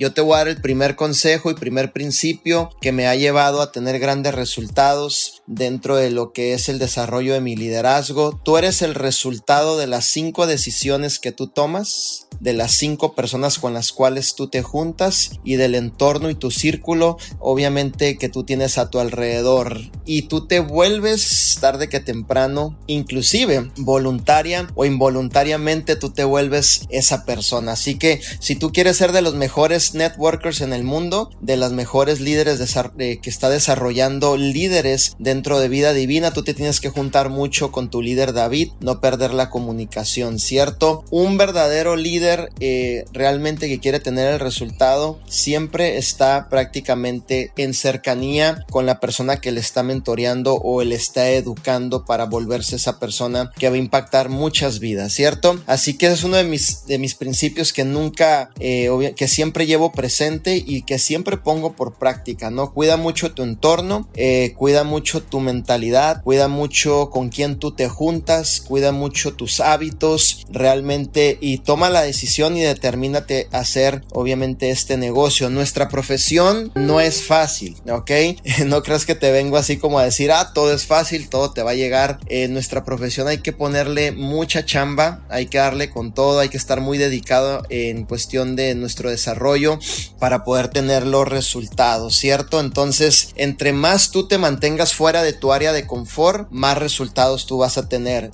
yo te voy a dar el primer consejo y primer principio que me ha llevado a tener grandes resultados dentro de lo que es el desarrollo de mi liderazgo. Tú eres el resultado de las cinco decisiones que tú tomas, de las cinco personas con las cuales tú te juntas y del entorno y tu círculo, obviamente que tú tienes a tu alrededor. Y tú te vuelves tarde que temprano, inclusive voluntaria o involuntariamente, tú te vuelves esa persona. Así que si tú quieres ser de los mejores networkers en el mundo, de las mejores líderes que está desarrollando líderes dentro de vida divina, tú te tienes que juntar mucho con tu líder David, no perder la comunicación, ¿cierto? Un verdadero líder eh, realmente que quiere tener el resultado siempre está prácticamente en cercanía con la persona que le está mentoreando o le está educando para volverse esa persona que va a impactar muchas vidas, ¿cierto? Así que es uno de mis, de mis principios que nunca, eh, que siempre llevo presente y que siempre pongo por práctica, ¿no? Cuida mucho tu entorno, eh, cuida mucho tu mentalidad, cuida mucho con quién tú te juntas, cuida mucho tus hábitos realmente y toma la decisión y determínate hacer obviamente este negocio. Nuestra profesión no es fácil, ¿ok? No creas que te vengo así como a decir, ah, todo es fácil, todo te va a llegar. En nuestra profesión hay que ponerle mucha chamba, hay que darle con todo, hay que estar muy dedicado en cuestión de nuestro desarrollo para poder tener los resultados, ¿cierto? Entonces, entre más tú te mantengas fuera de tu área de confort, más resultados tú vas a tener.